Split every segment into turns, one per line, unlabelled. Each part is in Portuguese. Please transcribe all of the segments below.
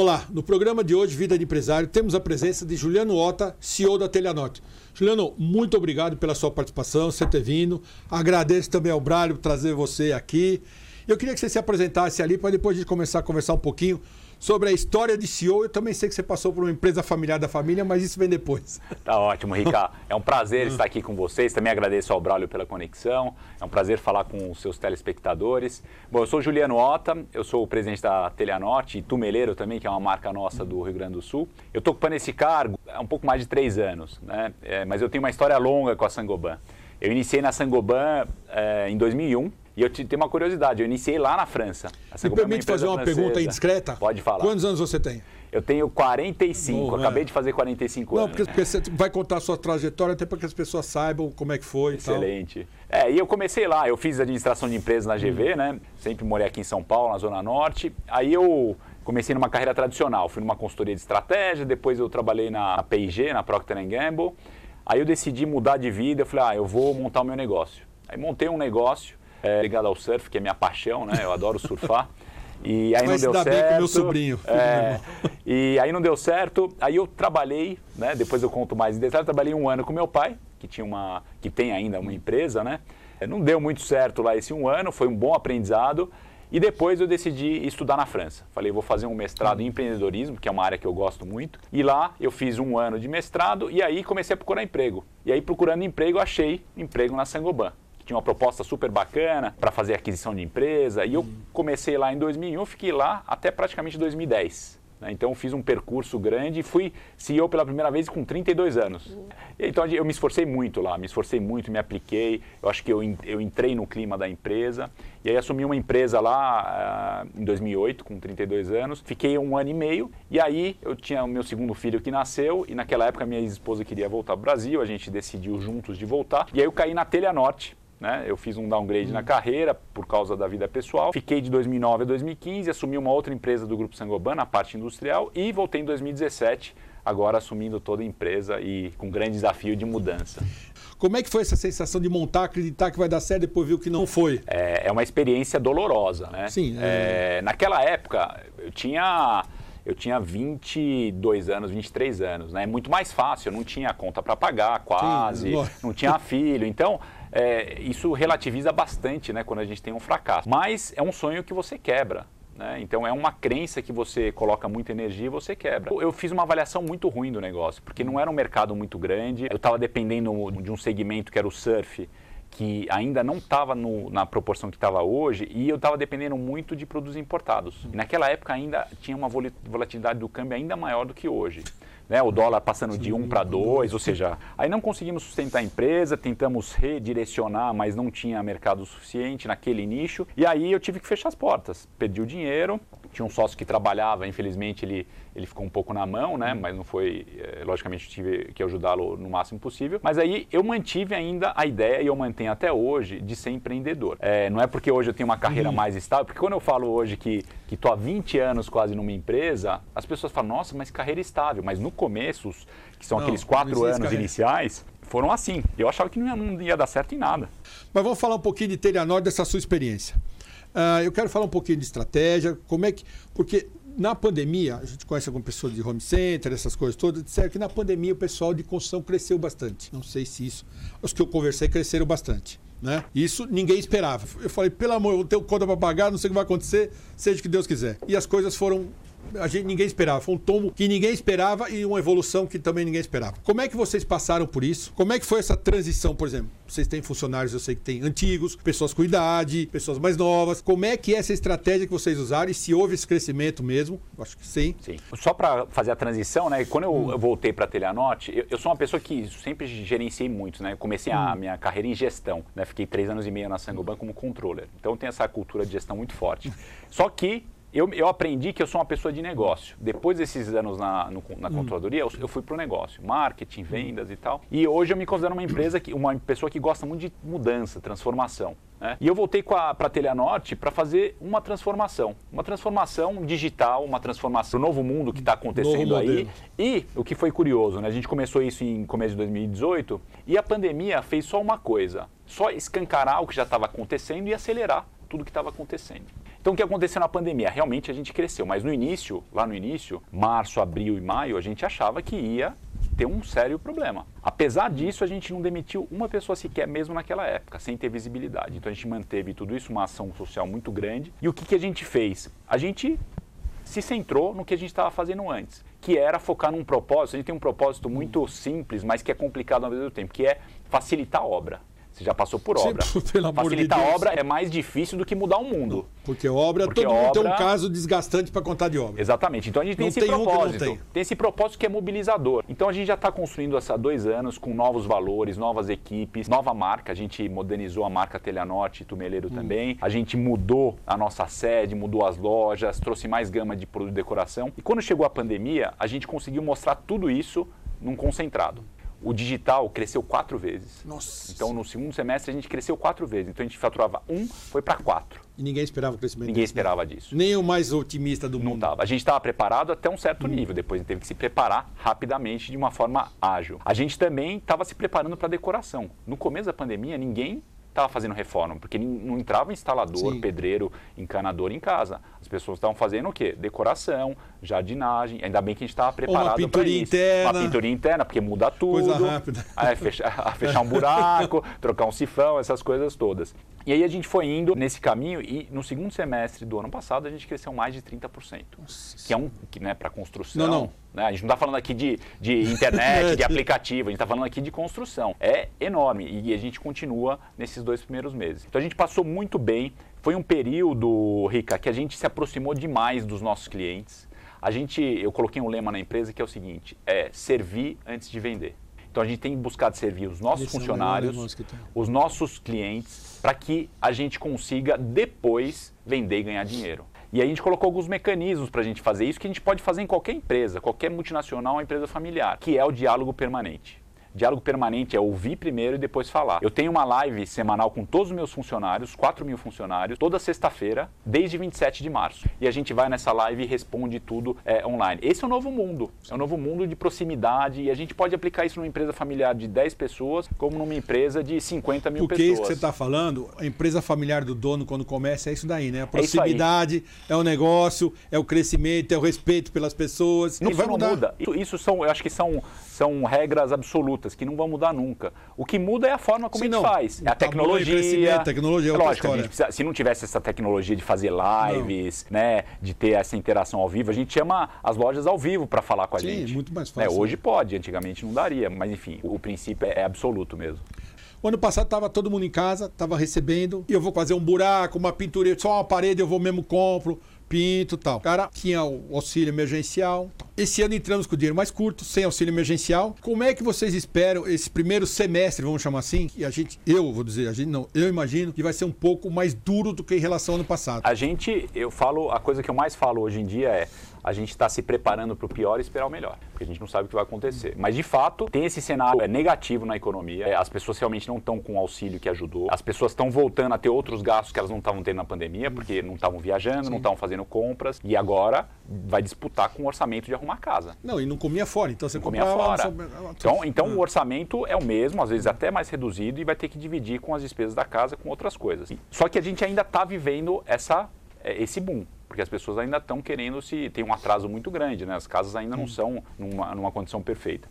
Olá, no programa de hoje, Vida de Empresário, temos a presença de Juliano Ota, CEO da Telhanorte. Juliano, muito obrigado pela sua participação, você ter vindo. Agradeço também ao Brálio por trazer você aqui. Eu queria que você se apresentasse ali para depois a gente começar a conversar um pouquinho sobre a história de CEO. Eu também sei que você passou por uma empresa familiar da família, mas isso vem depois.
Tá ótimo, Rica. É um prazer estar aqui com vocês. Também agradeço ao Braulio pela conexão. É um prazer falar com os seus telespectadores. Bom, eu sou Juliano Ota, eu sou o presidente da Telhanorte e Tumeleiro também, que é uma marca nossa do Rio Grande do Sul. Eu estou ocupando esse cargo há um pouco mais de três anos, né? É, mas eu tenho uma história longa com a Sangoban. Eu iniciei na Sangoban é, em 2001 e eu te, tenho uma curiosidade, eu iniciei lá na França.
Me é permite fazer uma francesa. pergunta indiscreta?
Pode falar.
Quantos anos você tem?
Eu tenho 45, Bom, acabei é. de fazer 45
Não,
anos.
Porque, porque, você vai contar a sua trajetória até para que as pessoas saibam como é que foi.
Excelente. É, e eu comecei lá, eu fiz administração de empresas na GV, hum. né? Sempre morei aqui em São Paulo, na Zona Norte. Aí eu comecei numa carreira tradicional, fui numa consultoria de estratégia, depois eu trabalhei na P&G, na Procter Gamble. Aí eu decidi mudar de vida, eu falei, ah, eu vou montar o meu negócio. Aí montei um negócio é, ligado ao surf, que é minha paixão, né? Eu adoro surfar. E aí Vai não deu certo. Bem com
meu sobrinho.
É, e aí não deu certo. Aí eu trabalhei, né? Depois eu conto mais em detalhe. Trabalhei um ano com meu pai, que tinha uma, que tem ainda uma empresa, né? Não deu muito certo lá esse um ano. Foi um bom aprendizado. E depois eu decidi estudar na França. Falei, vou fazer um mestrado em empreendedorismo, que é uma área que eu gosto muito. E lá eu fiz um ano de mestrado e aí comecei a procurar emprego. E aí procurando emprego, achei emprego na Sangoban tinha uma proposta super bacana para fazer aquisição de empresa. E eu comecei lá em 2001, fiquei lá até praticamente 2010. Né? Então fiz um percurso grande e fui CEO pela primeira vez com 32 anos. Então eu me esforcei muito lá, me esforcei muito, me apliquei. Eu acho que eu, eu entrei no clima da empresa. E aí assumi uma empresa lá uh, em 2008, com 32 anos. Fiquei um ano e meio. E aí eu tinha o meu segundo filho que nasceu. E naquela época minha ex-esposa queria voltar para o Brasil. A gente decidiu juntos de voltar. E aí eu caí na Telha Norte né? Eu fiz um downgrade na carreira por causa da vida pessoal. Fiquei de 2009 a 2015, assumi uma outra empresa do Grupo Sangoban, na parte industrial, e voltei em 2017, agora assumindo toda a empresa e com grande desafio de mudança.
Como é que foi essa sensação de montar, acreditar que vai dar certo, depois viu que não foi?
É, é uma experiência dolorosa, né?
Sim.
É... É, naquela época, eu tinha eu tinha 22 anos, 23 anos, né? Muito mais fácil, eu não tinha conta para pagar, quase, Sim, não tinha filho. Então, é, isso relativiza bastante né, quando a gente tem um fracasso. Mas é um sonho que você quebra. Né? Então é uma crença que você coloca muita energia e você quebra. Eu fiz uma avaliação muito ruim do negócio, porque não era um mercado muito grande, eu estava dependendo de um segmento que era o surf, que ainda não estava na proporção que estava hoje e eu estava dependendo muito de produtos importados. E naquela época ainda tinha uma volatilidade do câmbio ainda maior do que hoje né, o dólar passando de 1 para 2, ou seja, aí não conseguimos sustentar a empresa, tentamos redirecionar, mas não tinha mercado suficiente naquele nicho, e aí eu tive que fechar as portas. Perdi o dinheiro, tinha um sócio que trabalhava, infelizmente ele, ele ficou um pouco na mão, né? Mas não foi, é, logicamente tive que ajudá-lo no máximo possível. Mas aí eu mantive ainda a ideia e eu mantenho até hoje de ser empreendedor. É, não é porque hoje eu tenho uma carreira mais estável, porque quando eu falo hoje que que estou há 20 anos quase numa empresa, as pessoas falam, nossa, mas carreira estável. Mas no começo, que são não, aqueles quatro anos carreira. iniciais, foram assim. Eu achava que não ia, não ia, dar certo em nada.
Mas vamos falar um pouquinho de Telhanor, dessa sua experiência. Uh, eu quero falar um pouquinho de estratégia, como é que. Porque na pandemia, a gente conhece algumas pessoas de home center, essas coisas todas, disseram que na pandemia o pessoal de construção cresceu bastante. Não sei se isso. Os que eu conversei cresceram bastante. Né? Isso ninguém esperava. Eu falei, pelo amor, eu tenho conta para pagar, não sei o que vai acontecer, seja o que Deus quiser. E as coisas foram a gente ninguém esperava. Foi um tombo que ninguém esperava e uma evolução que também ninguém esperava. Como é que vocês passaram por isso? Como é que foi essa transição, por exemplo? Vocês têm funcionários, eu sei que tem antigos, pessoas com idade, pessoas mais novas. Como é que é essa estratégia que vocês usaram e se houve esse crescimento mesmo? Eu acho que sim.
Sim. Só para fazer a transição, né? Quando eu, hum. voltei para a Telhanote, eu, eu, sou uma pessoa que sempre gerenciei muito, né? comecei hum. a minha carreira em gestão, né? Fiquei três anos e meio na Sangoban como controller. Então tem essa cultura de gestão muito forte. Só que eu, eu aprendi que eu sou uma pessoa de negócio. Depois desses anos na, no, na hum. controladoria, eu, eu fui para o negócio, marketing, vendas e tal. E hoje eu me considero uma empresa, que, uma pessoa que gosta muito de mudança, transformação. Né? E eu voltei para a Telenorte para fazer uma transformação. Uma transformação digital, uma transformação do novo mundo que está acontecendo aí. E o que foi curioso, né? a gente começou isso em começo de 2018 e a pandemia fez só uma coisa: só escancarar o que já estava acontecendo e acelerar tudo que estava acontecendo. Então o que aconteceu na pandemia? Realmente a gente cresceu, mas no início, lá no início, março, abril e maio, a gente achava que ia ter um sério problema. Apesar disso, a gente não demitiu uma pessoa sequer, mesmo naquela época, sem ter visibilidade. Então a gente manteve tudo isso, uma ação social muito grande. E o que, que a gente fez? A gente se centrou no que a gente estava fazendo antes, que era focar num propósito. A gente tem um propósito muito simples, mas que é complicado ao mesmo tempo, que é facilitar a obra. Você já passou por obra. Sim, Facilitar de a obra é mais difícil do que mudar o mundo.
Porque obra, Porque todo obra... mundo tem um caso desgastante para contar de obra.
Exatamente. Então a gente tem não esse tem propósito. Um tem. tem. esse propósito que é mobilizador. Então a gente já está construindo há dois anos com novos valores, novas equipes, nova marca. A gente modernizou a marca Telhanorte e Tumeleiro hum. também. A gente mudou a nossa sede, mudou as lojas, trouxe mais gama de produto de decoração. E quando chegou a pandemia, a gente conseguiu mostrar tudo isso num concentrado. O digital cresceu quatro vezes.
Nossa.
Então, no segundo semestre, a gente cresceu quatro vezes. Então, a gente faturava um, foi para quatro.
E ninguém esperava o crescimento
Ninguém esperava disso.
Nem o mais otimista do
Não
mundo.
Não estava. A gente estava preparado até um certo hum. nível. Depois, a gente teve que se preparar rapidamente, de uma forma ágil. A gente também estava se preparando para decoração. No começo da pandemia, ninguém estava fazendo reforma, porque não entrava instalador, Sim. pedreiro, encanador em casa. As pessoas estavam fazendo o quê? Decoração, jardinagem. Ainda bem que a gente estava preparado para isso.
Interna.
Uma pintura interna, porque muda tudo.
Coisa rápida.
Aí, fechar, fechar um buraco, trocar um sifão, essas coisas todas. E aí a gente foi indo nesse caminho e no segundo semestre do ano passado a gente cresceu mais de 30%. Nossa. Que é um, que, né, para construção.
Não, não.
Né, a gente não está falando aqui de, de internet, de aplicativo, a gente está falando aqui de construção. É enorme e a gente continua nesses dois primeiros meses. Então a gente passou muito bem. Foi um período, Rica, que a gente se aproximou demais dos nossos clientes. A gente, eu coloquei um lema na empresa que é o seguinte: é servir antes de vender. Então a gente tem buscado servir os nossos Esse funcionários, é os nossos clientes, para que a gente consiga depois vender e ganhar dinheiro. E a gente colocou alguns mecanismos para a gente fazer isso que a gente pode fazer em qualquer empresa, qualquer multinacional, uma empresa familiar, que é o diálogo permanente. Diálogo permanente é ouvir primeiro e depois falar. Eu tenho uma live semanal com todos os meus funcionários, 4 mil funcionários, toda sexta-feira, desde 27 de março. E a gente vai nessa live e responde tudo é, online. Esse é o novo mundo. É o novo mundo de proximidade e a gente pode aplicar isso numa empresa familiar de 10 pessoas, como numa empresa de 50 mil
Porque
pessoas.
Porque isso que você está falando, a empresa familiar do dono, quando começa, é isso daí, né? A proximidade, é, é o negócio, é o crescimento, é o respeito pelas pessoas.
Não, isso não muda. Isso, isso são, eu acho que são, são regras absolutas que não vão mudar nunca. O que muda é a forma como Sim, a gente não. faz. É a tecnologia.
A tecnologia é Lógico, história.
Precisa, se não tivesse essa tecnologia de fazer lives, né, de ter essa interação ao vivo, a gente chama as lojas ao vivo para falar com a
Sim,
gente.
Sim, muito mais
né,
fácil.
hoje pode, antigamente não daria, mas enfim, o, o princípio é, é absoluto mesmo.
O ano passado estava todo mundo em casa, estava recebendo, e eu vou fazer um buraco, uma pintura, só uma parede eu vou mesmo compro pinto tal. Cara tinha o auxílio emergencial. Esse ano entramos com o dinheiro mais curto, sem auxílio emergencial. Como é que vocês esperam esse primeiro semestre, vamos chamar assim? E a gente, eu vou dizer, a gente não, eu imagino que vai ser um pouco mais duro do que em relação ao ano passado.
A gente, eu falo, a coisa que eu mais falo hoje em dia é a gente está se preparando para o pior e esperar o melhor, porque a gente não sabe o que vai acontecer. Mas, de fato, tem esse cenário é, negativo na economia, é, as pessoas realmente não estão com o auxílio que ajudou, as pessoas estão voltando a ter outros gastos que elas não estavam tendo na pandemia, porque não estavam viajando, Sim. não estavam fazendo compras, e agora vai disputar com o orçamento de arrumar casa.
Não, e não comia fora, então você
não comia fora. Então, então o orçamento é o mesmo, às vezes até mais reduzido, e vai ter que dividir com as despesas da casa, com outras coisas. Só que a gente ainda está vivendo essa, é, esse boom porque as pessoas ainda estão querendo se. tem um atraso muito grande, né? As casas ainda não são numa, numa condição perfeita.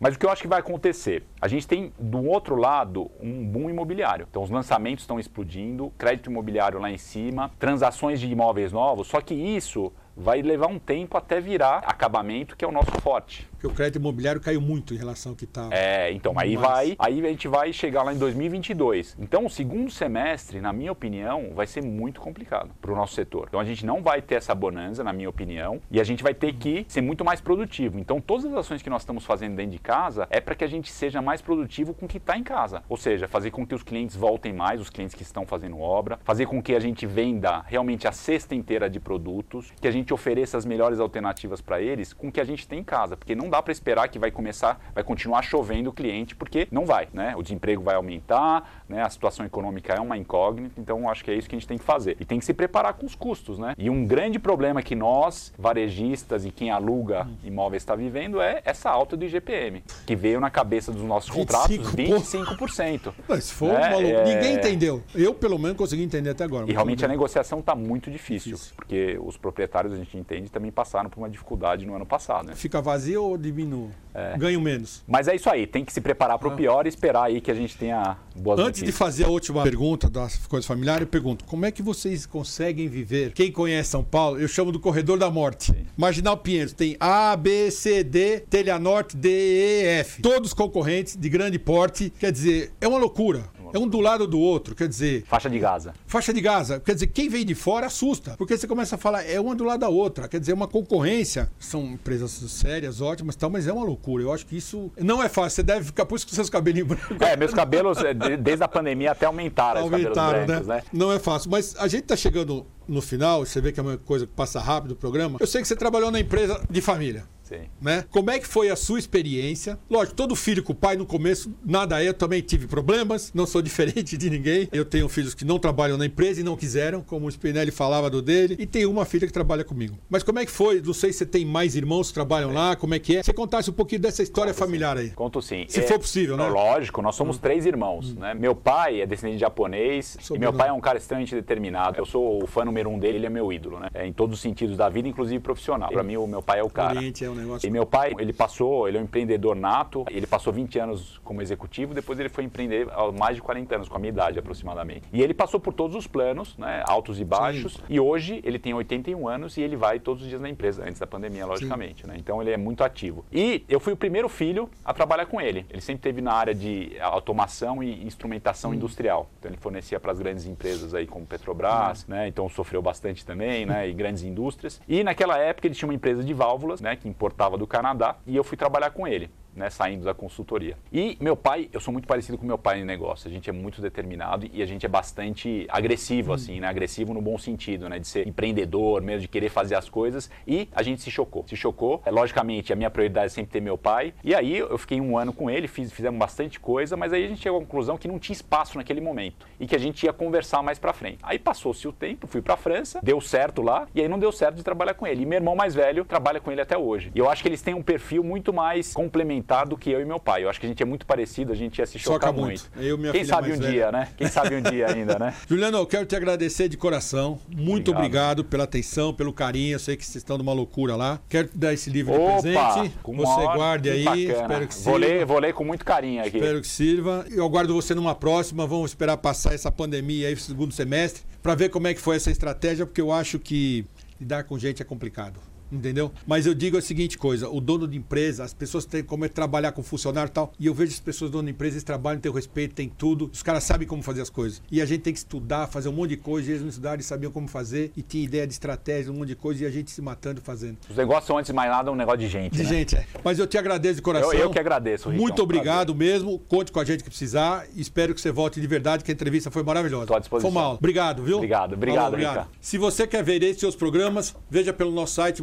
Mas o que eu acho que vai acontecer? A gente tem, do outro lado, um boom imobiliário. Então, os lançamentos estão explodindo, crédito imobiliário lá em cima, transações de imóveis novos, só que isso vai levar um tempo até virar acabamento, que é o nosso forte.
Porque o crédito imobiliário caiu muito em relação ao que está.
É, então aí vai, aí a gente vai chegar lá em 2022. Então o segundo semestre, na minha opinião, vai ser muito complicado para o nosso setor. Então a gente não vai ter essa bonança, na minha opinião, e a gente vai ter que ser muito mais produtivo. Então todas as ações que nós estamos fazendo dentro de casa é para que a gente seja mais produtivo com o que está em casa. Ou seja, fazer com que os clientes voltem mais, os clientes que estão fazendo obra, fazer com que a gente venda realmente a cesta inteira de produtos, que a gente gente ofereça as melhores alternativas para eles com o que a gente tem em casa, porque não dá para esperar que vai começar, vai continuar chovendo o cliente, porque não vai, né? O desemprego vai aumentar, né? A situação econômica é uma incógnita, então acho que é isso que a gente tem que fazer. E tem que se preparar com os custos, né? E um grande problema que nós, varejistas e quem aluga imóveis está vivendo é essa alta do IGPM, que veio na cabeça dos nossos contratos 25%.
Mas foi né? maluco. É... Ninguém entendeu. Eu, pelo menos, consegui entender até agora.
E realmente a negociação está muito difícil, difícil, porque os proprietários, a gente entende, também passaram por uma dificuldade no ano passado. Né?
Fica vazio ou diminui? É. Ganho menos.
Mas é isso aí, tem que se preparar para o ah. pior e esperar aí que a gente tenha boas
Antes
notícias.
de fazer a última pergunta das coisas familiares, eu pergunto, como é que vocês conseguem viver? Quem conhece São Paulo, eu chamo do corredor da morte. Sim. Marginal Pinheiros tem A, B, C, D, Telha Norte, D, E, F. Todos concorrentes de grande porte. Quer dizer, é uma loucura. É um do lado do outro, quer dizer.
Faixa de Gaza.
Faixa de Gaza. Quer dizer, quem vem de fora assusta. Porque você começa a falar, é uma do lado da outra. Quer dizer, é uma concorrência. São empresas sérias, ótimas tal, mas é uma loucura. Eu acho que isso não é fácil. Você deve ficar, por isso que seus cabelinhos brancos.
É, meus cabelos, é, desde a pandemia até aumentaram. Aumentaram, brancos, né? né?
Não é fácil. Mas a gente tá chegando no final, você vê que é uma coisa que passa rápido o programa. Eu sei que você trabalhou na empresa de família. Sim. Né? Como é que foi a sua experiência? Lógico, todo filho com o pai no começo, nada é. Eu também tive problemas, não sou diferente de ninguém. Eu tenho filhos que não trabalham na empresa e não quiseram, como o Spinelli falava do dele. E tenho uma filha que trabalha comigo. Mas como é que foi? Não sei se você tem mais irmãos que trabalham é. lá, como é que é? Você contasse um pouquinho dessa história Conto familiar
sim.
aí.
Conto sim.
Se é, for possível, né?
Lógico, nós somos hum. três irmãos. Hum. Né? Meu pai é descendente de japonês sou e meu pai é um cara extremamente determinado. Eu sou o fã número um dele, ele é meu ídolo, né? É, em todos os sentidos da vida, inclusive profissional. Para mim, o meu pai é o cara.
Oriente é um negócio.
E meu pai ele passou, ele é um empreendedor nato, ele passou 20 anos como executivo, depois ele foi empreender há mais de 40 anos, com a minha idade aproximadamente. E ele passou por todos os planos, né, altos e baixos, Sim. e hoje ele tem 81 anos e ele vai todos os dias na empresa, antes da pandemia, logicamente. Né? Então ele é muito ativo. E eu fui o primeiro filho a trabalhar com ele. Ele sempre teve na área de automação e instrumentação hum. industrial. Então ele fornecia para as grandes empresas aí como Petrobras, hum. né? Então sofreu bastante também, né? E grandes indústrias. E naquela época ele tinha uma empresa de válvulas, né? Que importava do Canadá e eu fui trabalhar com ele né, saindo da consultoria. E meu pai, eu sou muito parecido com meu pai em negócio. A gente é muito determinado e a gente é bastante agressivo, hum. assim, né? Agressivo no bom sentido, né? De ser empreendedor, mesmo de querer fazer as coisas. E a gente se chocou. Se chocou. É, logicamente, a minha prioridade é sempre ter meu pai. E aí eu fiquei um ano com ele, fiz, fizemos bastante coisa, mas aí a gente chegou à conclusão que não tinha espaço naquele momento e que a gente ia conversar mais para frente. Aí passou-se o tempo, fui para França, deu certo lá e aí não deu certo de trabalhar com ele. E meu irmão mais velho trabalha com ele até hoje. E eu acho que eles têm um perfil muito mais complementar do que eu e meu pai. Eu acho que a gente é muito parecido, a gente ia se chocar Choca muito. muito. Eu, Quem sabe um velha. dia, né? Quem sabe um dia ainda, né?
Juliano, eu quero te agradecer de coração. Muito obrigado. obrigado, pela atenção, pelo carinho. Eu sei que vocês estão numa loucura lá. Quero te dar esse livro Opa, de presente. Você guarde aí. Bacana. Espero que
sirva. Vou ler, vou ler com muito carinho aqui.
Espero que sirva. Eu aguardo você numa próxima. Vamos esperar passar essa pandemia aí, segundo semestre, para ver como é que foi essa estratégia, porque eu acho que lidar com gente é complicado entendeu? Mas eu digo a seguinte coisa: o dono de empresa, as pessoas têm como é trabalhar com funcionário e tal, e eu vejo as pessoas dono de empresa, eles trabalham, têm o respeito, têm tudo, os caras sabem como fazer as coisas. E a gente tem que estudar, fazer um monte de coisa, e eles não estudaram e sabiam como fazer, e tinha ideia de estratégia, um monte de coisa, e a gente se matando fazendo.
Os negócios são, antes de mais nada, um negócio de gente.
De
né?
gente, é. Mas eu te agradeço de coração.
Eu, eu que agradeço, Ricão,
Muito obrigado prazer. mesmo. Conte com a gente que precisar. Espero que você volte de verdade, que a entrevista foi maravilhosa.
Estou à disposição.
Foi mal. Obrigado, viu?
Obrigado, obrigado, Falou, obrigado.
Se você quer ver esses seus programas, veja pelo nosso site.